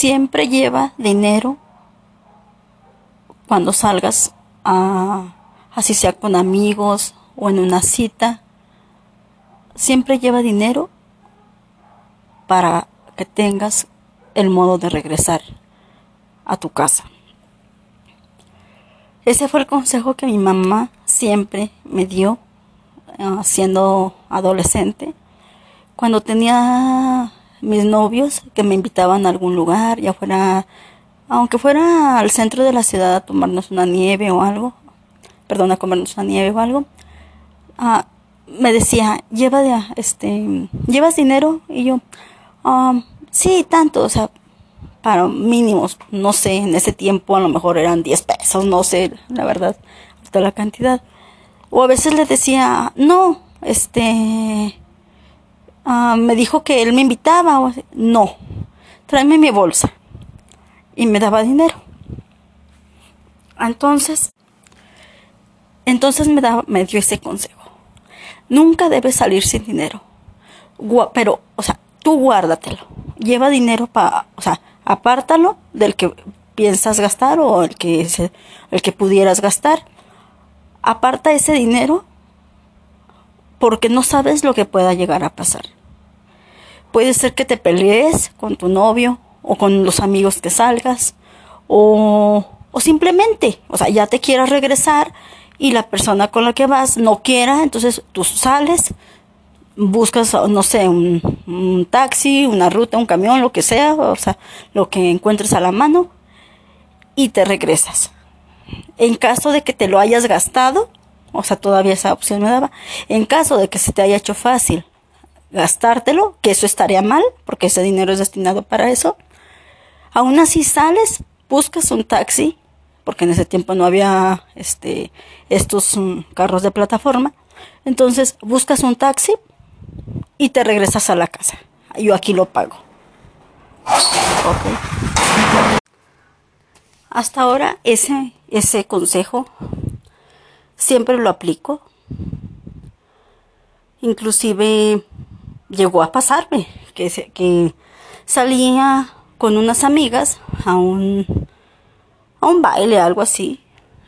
siempre lleva dinero cuando salgas a, así sea con amigos o en una cita. Siempre lleva dinero para que tengas el modo de regresar a tu casa. Ese fue el consejo que mi mamá siempre me dio uh, siendo adolescente. Cuando tenía mis novios que me invitaban a algún lugar, ya fuera, aunque fuera al centro de la ciudad a tomarnos una nieve o algo, perdón, a comernos una nieve o algo, uh, me decía, lleva de, este, ¿llevas dinero? Y yo, um, sí, tanto, o sea, para mínimos, no sé, en ese tiempo a lo mejor eran 10 pesos, no sé, la verdad, hasta la cantidad. O a veces le decía, no, este, uh, me dijo que él me invitaba, o, no, tráeme mi bolsa. Y me daba dinero. Entonces, entonces me, da, me dio ese consejo. Nunca debes salir sin dinero. Pero, o sea, tú guárdatelo. Lleva dinero para, o sea, apártalo del que piensas gastar o el que, el que pudieras gastar. Aparta ese dinero porque no sabes lo que pueda llegar a pasar. Puede ser que te pelees con tu novio o con los amigos que salgas o, o simplemente, o sea, ya te quieras regresar y la persona con la que vas no quiera, entonces tú sales, buscas, no sé, un, un, taxi, una ruta, un camión, lo que sea, o sea, lo que encuentres a la mano y te regresas. En caso de que te lo hayas gastado, o sea, todavía esa opción me daba, en caso de que se te haya hecho fácil gastártelo, que eso estaría mal, porque ese dinero es destinado para eso, aún así sales, buscas un taxi, porque en ese tiempo no había este, estos um, carros de plataforma, entonces buscas un taxi, y te regresas a la casa. Yo aquí lo pago. Hasta ahora ese, ese consejo siempre lo aplico. Inclusive llegó a pasarme que, que salía con unas amigas a un, a un baile, algo así.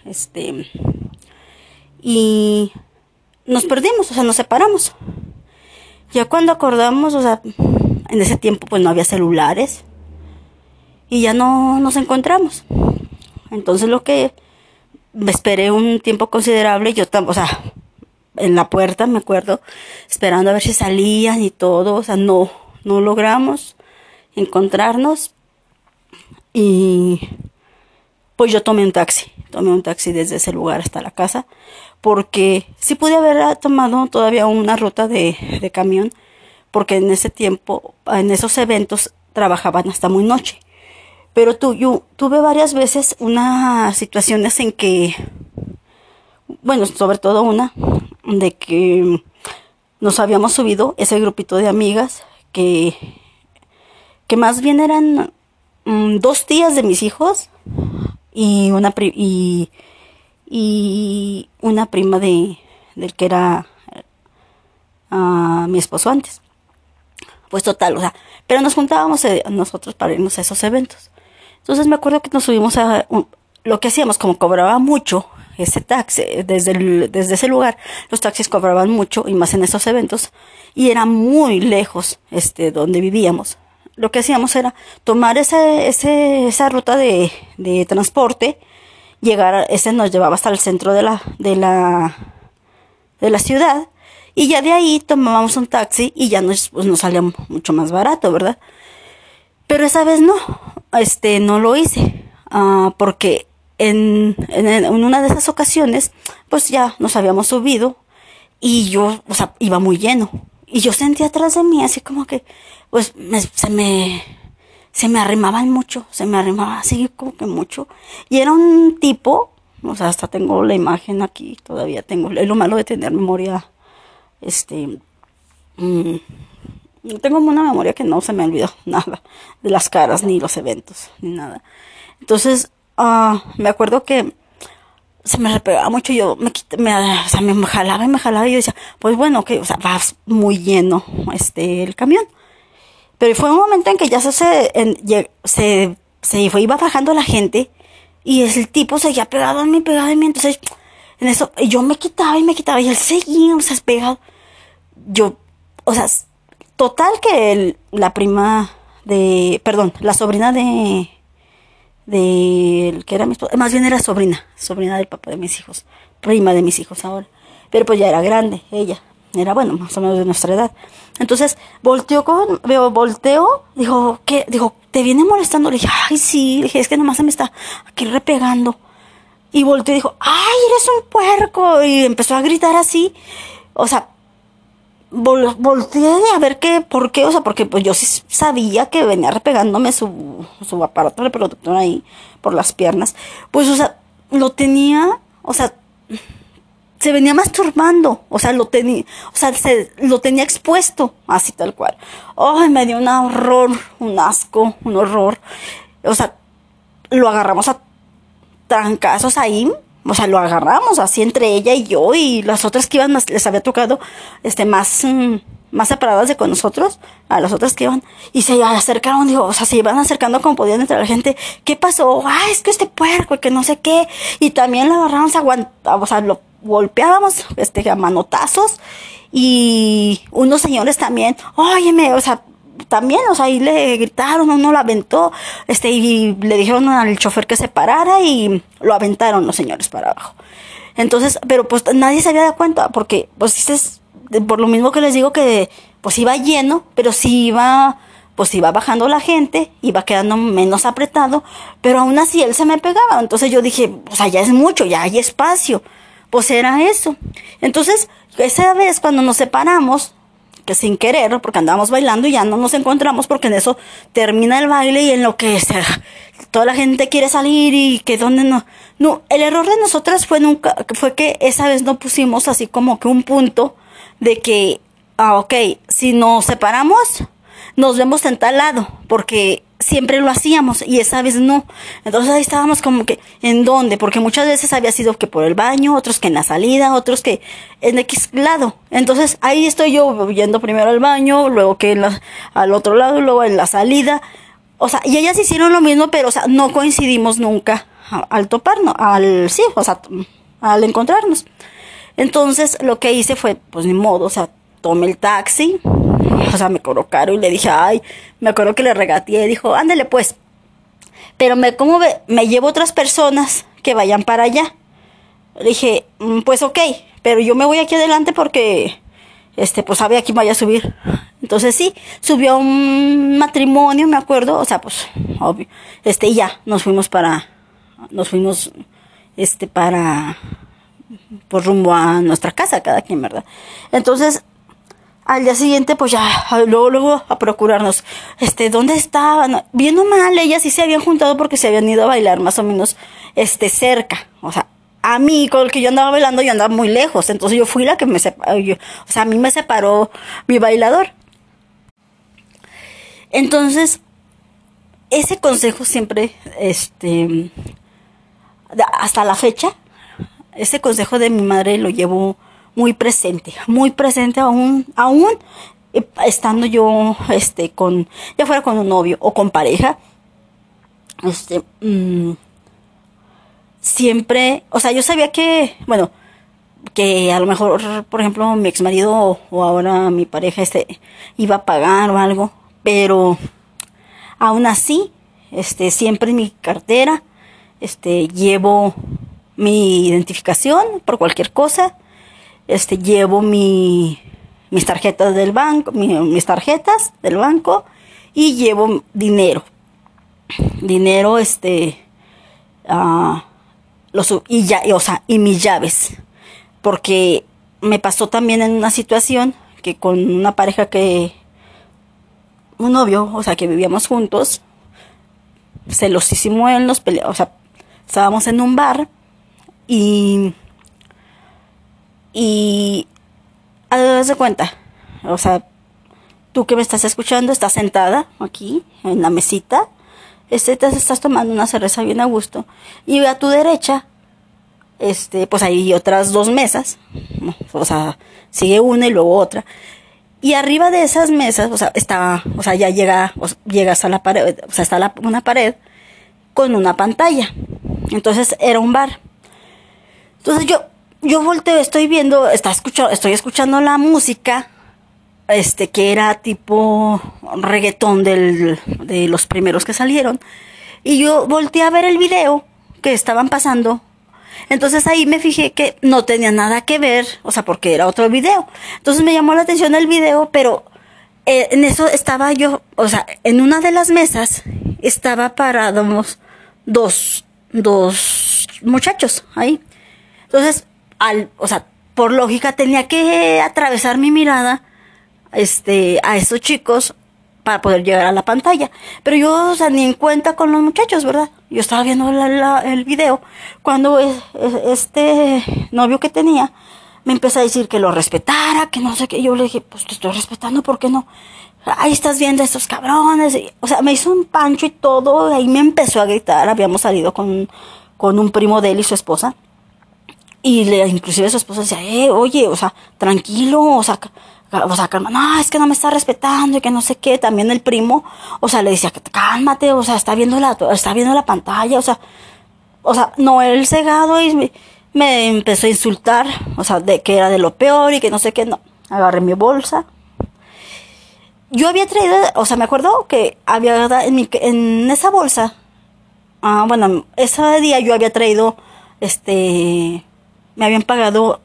Este, y nos perdimos, o sea, nos separamos. Ya cuando acordamos, o sea, en ese tiempo pues no había celulares y ya no nos encontramos. Entonces lo que me esperé un tiempo considerable, yo, o sea, en la puerta, me acuerdo, esperando a ver si salían y todo, o sea, no, no logramos encontrarnos y pues yo tomé un taxi, tomé un taxi desde ese lugar hasta la casa porque sí pude haber tomado todavía una ruta de, de camión, porque en ese tiempo, en esos eventos, trabajaban hasta muy noche. Pero tu, yo tuve varias veces unas situaciones en que, bueno, sobre todo una, de que nos habíamos subido ese grupito de amigas que, que más bien eran mm, dos tías de mis hijos y una y y una prima de del que era uh, mi esposo antes. Pues total, o sea, pero nos juntábamos eh, nosotros para irnos a esos eventos. Entonces me acuerdo que nos subimos a lo que hacíamos, como cobraba mucho ese taxi, desde, el, desde ese lugar, los taxis cobraban mucho y más en esos eventos, y era muy lejos este, donde vivíamos. Lo que hacíamos era tomar ese, ese, esa ruta de, de transporte, llegar, ese nos llevaba hasta el centro de la, de la, de la ciudad, y ya de ahí tomábamos un taxi y ya nos, pues, nos salía mucho más barato, ¿verdad? Pero esa vez no, este, no lo hice, uh, porque en, una de esas ocasiones, pues ya nos habíamos subido y yo, o sea, iba muy lleno. Y yo sentía atrás de mí así como que, pues se me, se me arrimaban mucho, se me arrimaba así como que mucho. Y era un tipo, o sea, hasta tengo la imagen aquí, todavía tengo, es lo malo de tener memoria, este, mmm, tengo una memoria que no se me olvidó nada de las caras, ni los eventos, ni nada. Entonces, uh, me acuerdo que se me repegaba mucho, yo me, me, o sea, me jalaba y me jalaba y yo decía, pues bueno, que, o sea, va muy lleno este, el camión Pero fue un momento en que ya se, se, se, iba bajando la gente y el tipo seguía pegado a mí, pegado a mí. Entonces, en eso, yo me quitaba y me quitaba y él seguía, o sea, pegado. Yo, o sea, total que la prima de, perdón, la sobrina de, de, que era mi esposa, más bien era sobrina, sobrina del papá de mis hijos, prima de mis hijos ahora. Pero pues ya era grande, ella, era bueno, más o menos de nuestra edad. Entonces, volteó con, veo, volteó, dijo, ¿qué? Dijo, ¿te viene molestando? Le dije, ay, sí, le dije, es que nomás se me está aquí repegando. Y volteó y dijo, ay, eres un puerco. Y empezó a gritar así. O sea, volteé a ver qué, por qué, o sea, porque pues yo sí sabía que venía repegándome su, su aparato reproductor ahí por las piernas. Pues, o sea, lo tenía, o sea, se venía masturbando, o sea, lo tenía, o sea, se, lo tenía expuesto, así tal cual. Ay, me dio un horror, un asco, un horror. O sea, lo agarramos a trancazos ahí, o sea, lo agarramos así entre ella y yo y las otras que iban les había tocado este más mm, más separadas de con nosotros, a las otras que iban y se acercaron, digo, o sea, se iban acercando como podían entre la gente. ¿Qué pasó? Ah, es que este puerco, que no sé qué. Y también lo agarramos a o sea, lo golpeábamos este a manotazos y unos señores también, óyeme, o sea, también, o sea, ahí le gritaron, uno lo aventó, este, y le dijeron al chofer que se parara y lo aventaron los señores para abajo. Entonces, pero pues nadie se había dado cuenta, porque, pues dices, por lo mismo que les digo que, pues iba lleno, pero sí iba, pues iba bajando la gente, iba quedando menos apretado, pero aún así él se me pegaba. Entonces yo dije, sea, ya es mucho, ya hay espacio. Pues era eso. Entonces, esa vez cuando nos separamos, que sin querer, porque andábamos bailando y ya no nos encontramos porque en eso termina el baile y en lo que sea, toda la gente quiere salir y que donde no. No, el error de nosotras fue nunca, fue que esa vez no pusimos así como que un punto de que, ah, ok, si nos separamos, nos vemos en tal lado, porque siempre lo hacíamos y esa vez no. Entonces ahí estábamos como que, ¿en dónde? Porque muchas veces había sido que por el baño, otros que en la salida, otros que en X lado. Entonces ahí estoy yo yendo primero al baño, luego que en al otro lado, luego en la salida. O sea, y ellas hicieron lo mismo, pero o sea, no coincidimos nunca al toparnos, al, sí, o sea, al encontrarnos. Entonces lo que hice fue, pues ni modo, o sea, tomé el taxi, o sea, me cobró caro y le dije, ay, me acuerdo que le regateé, dijo, ándale pues. Pero me, ¿cómo ve? Me llevo otras personas que vayan para allá. Le dije, mm, pues ok, pero yo me voy aquí adelante porque, este, pues sabe aquí vaya a subir. Entonces sí, subió un matrimonio, me acuerdo, o sea, pues, obvio. Este, y ya, nos fuimos para, nos fuimos, este, para, pues rumbo a nuestra casa, cada quien, ¿verdad? Entonces, al día siguiente, pues ya, luego, luego a procurarnos, este, ¿dónde estaban? Viendo mal, ellas sí se habían juntado porque se habían ido a bailar más o menos, este, cerca. O sea, a mí, con el que yo andaba bailando, yo andaba muy lejos. Entonces yo fui la que me separó, o sea, a mí me separó mi bailador. Entonces, ese consejo siempre, este, hasta la fecha, ese consejo de mi madre lo llevo muy presente, muy presente aún, aún eh, estando yo, este, con, ya fuera con un novio o con pareja, este, mm, siempre, o sea, yo sabía que, bueno, que a lo mejor, por ejemplo, mi ex marido o, ahora mi pareja, este, iba a pagar o algo, pero aún así, este, siempre en mi cartera, este, llevo mi identificación por cualquier cosa, este, llevo mi, mis tarjetas del banco, mis tarjetas del banco y llevo dinero. Dinero, este, uh, los, y ya, o sea, y mis llaves. Porque me pasó también en una situación que con una pareja que, un novio, o sea, que vivíamos juntos, se los hicimos en los peleos, o sea, estábamos en un bar y y haz de cuenta, o sea, tú que me estás escuchando, estás sentada aquí en la mesita, este, te estás tomando una cerveza bien a gusto, y a tu derecha, este, pues hay otras dos mesas, o sea, sigue una y luego otra, Y arriba de esas mesas, o sea, estaba, o sea, ya llega, o llegas a la pared, o sea, está la, una pared con una pantalla. Entonces era un bar. Entonces yo, yo volteo, estoy viendo, está escuchando, estoy escuchando la música, este, que era tipo reggaetón del, de los primeros que salieron. Y yo volteé a ver el video que estaban pasando entonces ahí me fijé que no tenía nada que ver, o sea, porque era otro video. Entonces me llamó la atención el video, pero eh, en eso estaba yo, o sea, en una de las mesas estaba parados dos, dos muchachos ahí. Entonces, al, o sea, por lógica tenía que atravesar mi mirada, este, a esos chicos para poder llegar a la pantalla. Pero yo, o sea, ni en cuenta con los muchachos, ¿verdad? Yo estaba viendo el video cuando este novio que tenía me empezó a decir que lo respetara, que no sé qué. Yo le dije, pues te estoy respetando, ¿por qué no? Ahí estás viendo a estos cabrones. o sea, me hizo un pancho y todo. Y ahí me empezó a gritar. Habíamos salido con, con un primo de él y su esposa. Y le, inclusive su esposa decía, eh, oye, o sea, tranquilo, o sea, o sea, calma, no, es que no me está respetando y que no sé qué. También el primo, o sea, le decía, cálmate, o sea, está viendo la, está viendo la pantalla, o sea, o sea, no, él cegado y me, empezó a insultar, o sea, de que era de lo peor y que no sé qué, no. Agarré mi bolsa. Yo había traído, o sea, me acuerdo que había en, mi, en esa bolsa, ah, bueno, ese día yo había traído, este, me habían pagado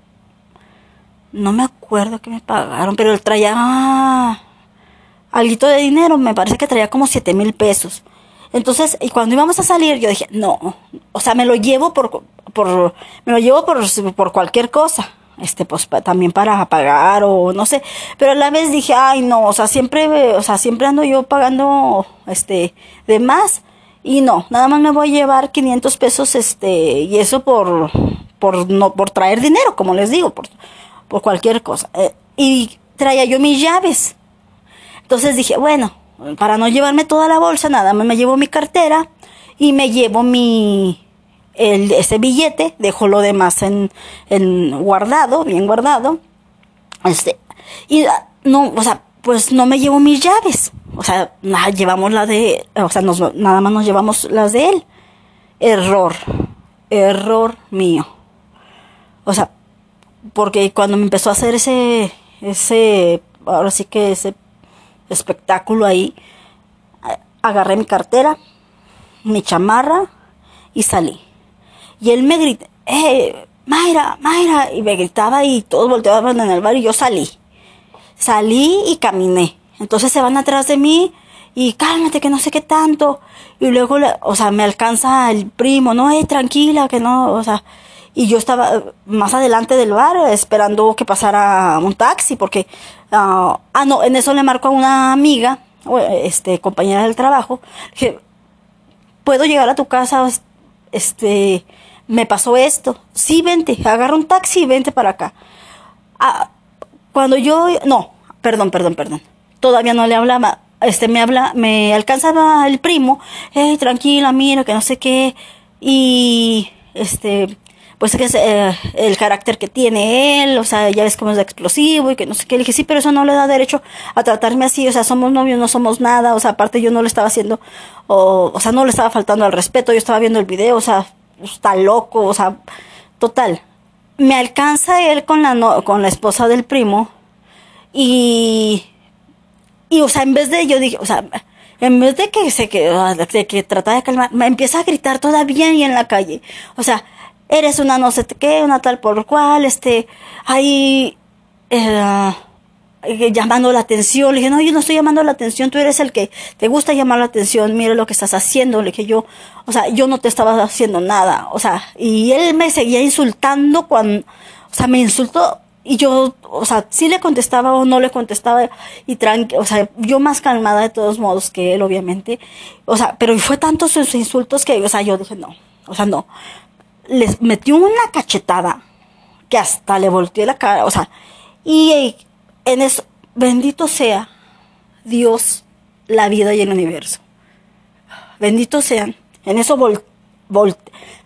no me acuerdo que me pagaron, pero traía ah, algo de dinero, me parece que traía como siete mil pesos. Entonces, y cuando íbamos a salir, yo dije, no, o sea, me lo llevo por, por, me lo llevo por, por cualquier cosa, este, pues también para pagar o no sé, pero a la vez dije, ay, no, o sea, siempre, o sea, siempre ando yo pagando, este, de más, y no, nada más me voy a llevar 500 pesos, este, y eso por, por, no, por traer dinero, como les digo, por, por cualquier cosa. Eh, y traía yo mis llaves. Entonces dije, bueno, para no llevarme toda la bolsa, nada más me llevo mi cartera y me llevo mi el, ese billete, dejo lo demás en, en guardado, bien guardado. Este, y ah, no, o sea, pues no me llevo mis llaves. Sea, nada, llevamos la de, o sea, nada más nos llevamos las de él. Error, error mío. O sea, porque cuando me empezó a hacer ese, ese, ahora sí que ese espectáculo ahí, agarré mi cartera, mi chamarra y salí. Y él me gritó, eh, Mayra, Mayra, y me gritaba y todos volteaban en el bar y yo salí. Salí y caminé. Entonces se van atrás de mí y cálmate que no sé qué tanto. Y luego, o sea, me alcanza el primo, no, eh, tranquila, que no, o sea, y yo estaba eh, más adelante del bar esperando que pasara un taxi porque ah, ah no en eso le marco a una amiga este compañera del trabajo que puedo llegar a tu casa este me pasó esto. Sí vente agarra un taxi y vente para acá ah, cuando yo no perdón perdón perdón todavía no le hablaba este me habla me alcanzaba el primo hey tranquila mira que no sé qué y este pues que es eh, el carácter que tiene él, o sea, ya ves cómo es explosivo y que no sé qué. Le dije, sí, pero eso no le da derecho a tratarme así, o sea, somos novios, no somos nada, o sea, aparte yo no le estaba haciendo, o, o sea, no le estaba faltando al respeto, yo estaba viendo el video, o sea, está loco, o sea, total. Me alcanza él con la, no, con la esposa del primo y, y, o sea, en vez de, yo dije, o sea, en vez de que se que, de que tratara de calmar, me empieza a gritar todavía y en la calle. O sea, eres una no sé qué, una tal por cual, este, ahí eh, eh, llamando la atención. Le dije, no, yo no estoy llamando la atención, tú eres el que te gusta llamar la atención, mire lo que estás haciendo. Le dije yo, o sea, yo no te estaba haciendo nada, o sea, y él me seguía insultando cuando, o sea, me insultó y yo, o sea, sí le contestaba o no le contestaba y tranqui, o sea, yo más calmada de todos modos que él, obviamente. O sea, pero fue tantos sus insultos que, o sea, yo dije, no, o sea, no les metió una cachetada que hasta le volteé la cara, o sea, y en eso, bendito sea Dios, la vida y el universo. Bendito sean. En eso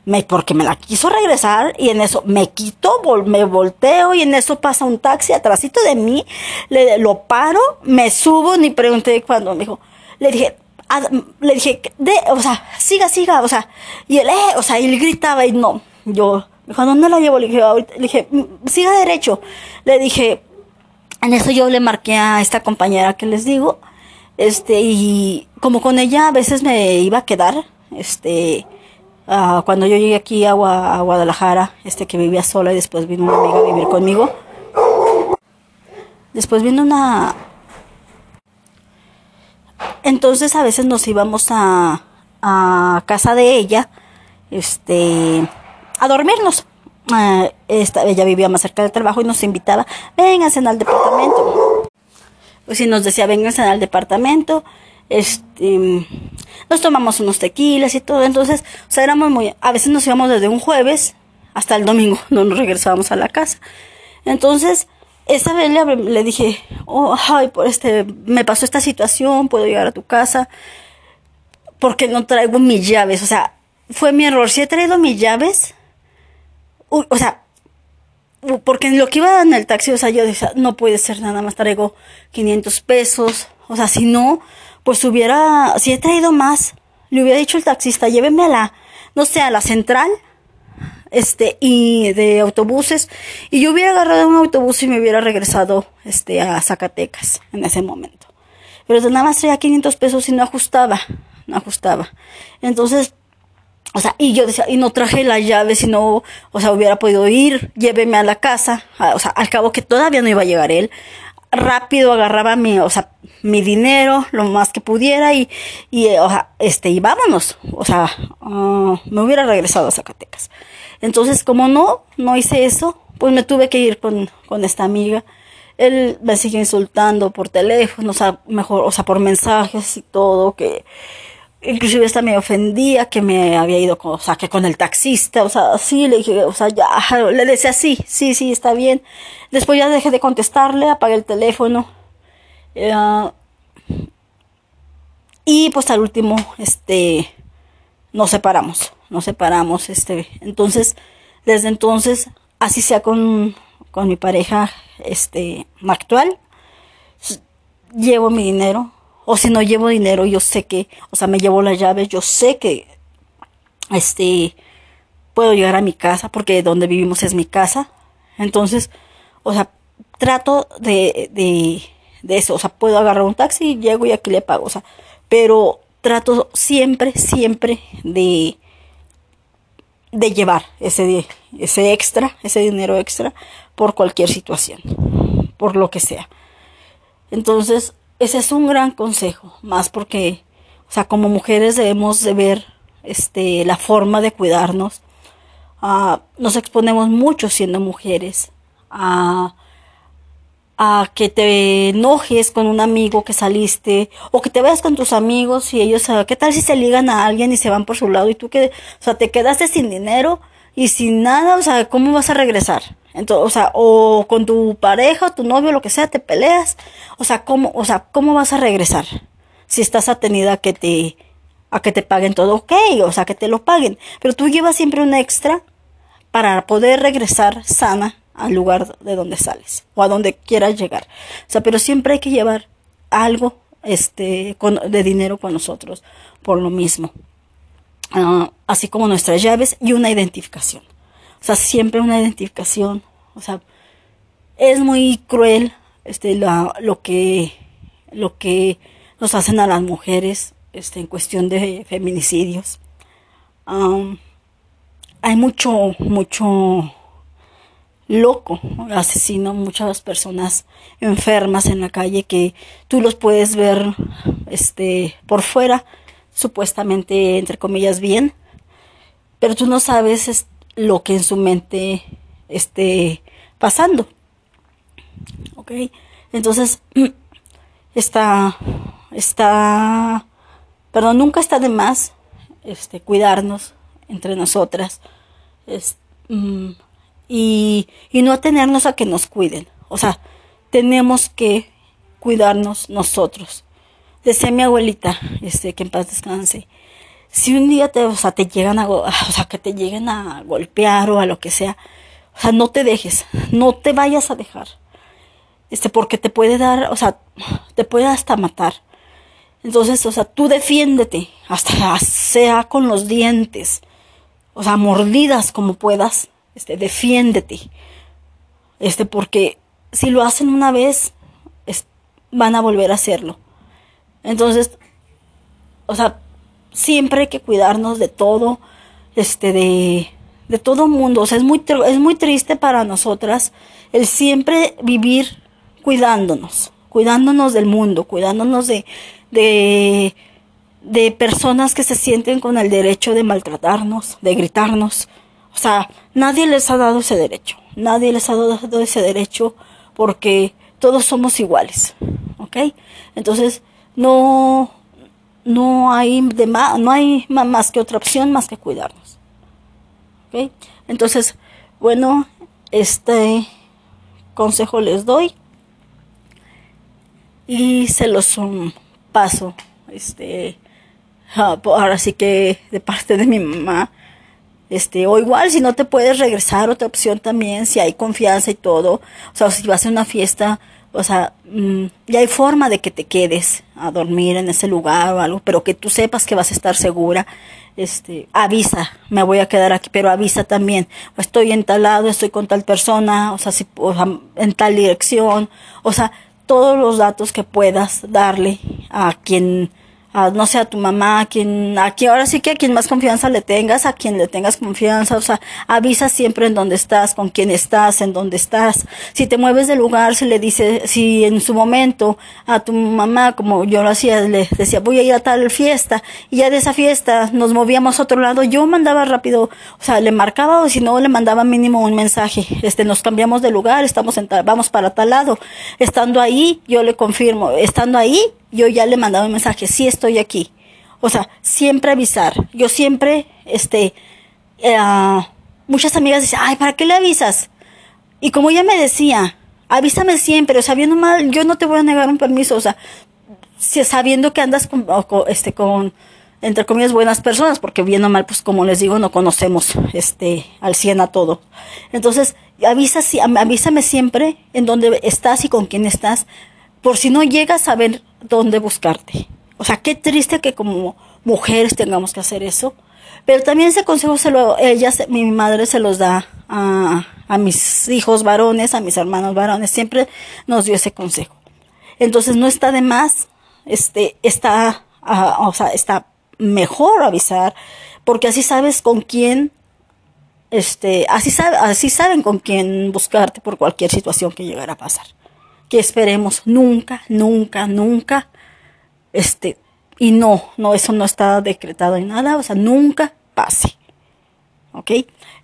me, porque me la quiso regresar y en eso me quito, me volteo y en eso pasa un taxi atrásito de mí, le, lo paro, me subo, ni pregunté cuándo, me dijo, le dije, le dije, de, o sea, siga, siga, o sea, y él, eh, o sea, él gritaba y no, yo, dijo, ¿dónde la llevo? Le dije, le dije, mm, siga derecho, le dije, en eso yo le marqué a esta compañera que les digo, este, y como con ella a veces me iba a quedar, este, uh, cuando yo llegué aquí a, Guadalajara, este, que vivía sola y después vino una amiga a vivir conmigo, después vino una, entonces a veces nos íbamos a, casa de ella, este, a dormirnos. Uh, esta, ella vivía más cerca del trabajo y nos invitaba, vénganse al departamento. Pues si nos decía, vénganse al departamento, este, nos tomamos unos tequilas y todo. Entonces, o sea, éramos muy, a veces nos íbamos desde un jueves hasta el domingo, no nos regresábamos a la casa. Entonces, esa vez le, dije, oh, ay, por este, me pasó esta situación, puedo llegar a tu casa, porque no traigo mis llaves. O sea, fue mi error. Si he traído mis llaves, o sea, porque en lo que iba en el taxi, o sea, yo decía, no puede ser, nada más traigo 500 pesos. O sea, si no, pues hubiera, si he traído más, le hubiera dicho el taxista, lléveme a la, no sé, a la central este, y de autobuses, y yo hubiera agarrado un autobús y me hubiera regresado, este, a Zacatecas en ese momento. Pero nada más traía 500 pesos y no ajustaba, no ajustaba. Entonces, o sea, y yo decía, y no traje la llave, si no, o sea, hubiera podido ir, lléveme a la casa, o sea, al cabo que todavía no iba a llegar él, rápido agarraba mi, o sea, mi dinero, lo más que pudiera y, y o sea, este, y vámonos, o sea, ah, me hubiera regresado a Zacatecas. Entonces, como no, no hice eso, pues me tuve que ir con, con esta amiga. Él me sigue insultando por teléfono, o sea, mejor, o sea, por mensajes y todo, que inclusive hasta me ofendía que me había ido con, o sea, que con el taxista, o sea, sí, le dije, o sea, ya, le decía sí, sí, sí, está bien. Después ya dejé de contestarle, apagué el teléfono. Eh, y pues al último, este, nos separamos nos separamos, este, entonces, desde entonces, así sea con, con mi pareja, este, actual, llevo mi dinero, o si no llevo dinero, yo sé que, o sea, me llevo las llaves, yo sé que, este, puedo llegar a mi casa, porque donde vivimos es mi casa, entonces, o sea, trato de, de, de eso, o sea, puedo agarrar un taxi, llego y aquí le pago, o sea, pero trato siempre, siempre de, de llevar ese, ese extra, ese dinero extra por cualquier situación, por lo que sea. Entonces, ese es un gran consejo, más porque, o sea, como mujeres debemos de ver este, la forma de cuidarnos. Ah, nos exponemos mucho siendo mujeres a a que te enojes con un amigo que saliste o que te vayas con tus amigos y ellos, ah, ¿qué tal si se ligan a alguien y se van por su lado y tú que, o sea, te quedaste sin dinero y sin nada, o sea, ¿cómo vas a regresar? Entonces, o con tu pareja, tu novio, lo que sea, te peleas, o sea, ¿cómo, o sea, cómo vas a regresar? Si estás atenida a que te, a que te paguen todo, ok, o sea, que te lo paguen, pero tú llevas siempre un extra para poder regresar sana al lugar de donde sales o a donde quieras llegar. O sea, pero siempre hay que llevar algo este, de dinero con nosotros por lo mismo. Ah, así como nuestras llaves y una identificación. O sea, siempre una identificación. O sea, es muy cruel este, lo, que, lo que nos hacen a las mujeres este, en cuestión de feminicidios. hay mucho, mucho loco, asesino, muchas personas enfermas en la calle que tú los puedes ver este por fuera, supuestamente entre comillas bien, pero tú no sabes lo que en su mente esté pasando. ¿Ok? Entonces, está, está, pero nunca está de más este, cuidarnos entre nosotras. Es, mm, y, y no tenernos a que nos cuiden. O sea, tenemos que cuidarnos nosotros. Decía mi abuelita, este, que en paz descanse, si un día te, o sea, te llegan a, o sea, que te lleguen a golpear o a lo que sea, o sea, no te dejes, no te vayas a dejar. Este, porque te puede dar, o sea, te puede hasta matar. Entonces, o sea, tú defiéndete, hasta sea con los dientes, o sea, mordidas como puedas, este, defiéndete. Este, porque si lo hacen una vez, van a volver a hacerlo. Entonces, o sea, siempre hay que cuidarnos de todo, este, de, de todo mundo. O sea, es muy, es muy triste para nosotras el siempre vivir cuidándonos, cuidándonos del mundo, cuidándonos de, de, de personas que se sienten con el derecho de maltratarnos, de gritarnos. O sea, nadie les ha dado ese derecho, nadie les ha dado ese derecho porque todos somos iguales, ¿ok? Entonces, no, no hay, de no hay más que otra opción más que cuidarnos, ¿ok? Entonces, bueno, este consejo les doy y se los um, paso, este, ahora sí que de parte de mi mamá, este, o igual si no te puedes regresar, otra opción también, si hay confianza y todo, o sea, si vas a una fiesta, o sea, mm, ya hay forma de que te quedes a dormir en ese lugar o algo, pero que tú sepas que vas a estar segura, este, avisa, me voy a quedar aquí, pero avisa también, estoy en tal lado, estoy con tal persona, o sea, si, o sea, en tal dirección, o sea, todos los datos que puedas darle a quien no sé, a tu mamá, a quien, aquí ahora sí que a quien más confianza le tengas, a quien le tengas confianza, o sea, avisa siempre en dónde estás, con quién estás, en dónde estás. Si te mueves de lugar, si le dice, si en su momento a tu mamá, como yo lo hacía, le decía, voy a ir a tal fiesta, y ya de esa fiesta nos movíamos a otro lado, yo mandaba rápido, o sea, le marcaba o si no, le mandaba mínimo un mensaje, este, nos cambiamos de lugar, estamos en vamos para tal lado. Estando ahí, yo le confirmo, estando ahí, yo ya le mandaba un mensaje, sí estoy aquí. O sea, siempre avisar. Yo siempre, este, eh, muchas amigas dicen, ay, ¿para qué le avisas? Y como ella me decía, avísame siempre, o sea, viendo mal, yo no te voy a negar un permiso, o sea, sabiendo que andas con, este, con, entre comillas, buenas personas, porque viendo mal, pues como les digo, no conocemos, este, al 100 a todo. Entonces, avisa, avísame siempre en dónde estás y con quién estás, por si no llegas a ver dónde buscarte. O sea, qué triste que como mujeres tengamos que hacer eso. Pero también ese consejo se lo, ella, mi madre se los da a, mis hijos varones, a mis hermanos varones. Siempre nos dio ese consejo. Entonces no está de más, este, está, o sea, está mejor avisar, porque así sabes con quién, este, así, sabe, así saben con quién buscarte por cualquier situación que llegara a pasar que esperemos nunca, nunca, nunca, este, y no, no, eso no está decretado en nada, o sea, nunca pase. ¿Ok?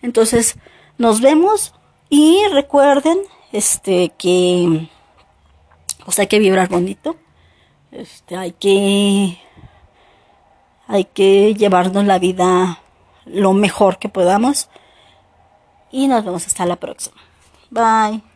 Entonces, nos vemos y recuerden, este, que, hay que vibrar bonito, este, hay que, hay que llevarnos la vida lo mejor que podamos y nos vemos hasta la próxima. Bye.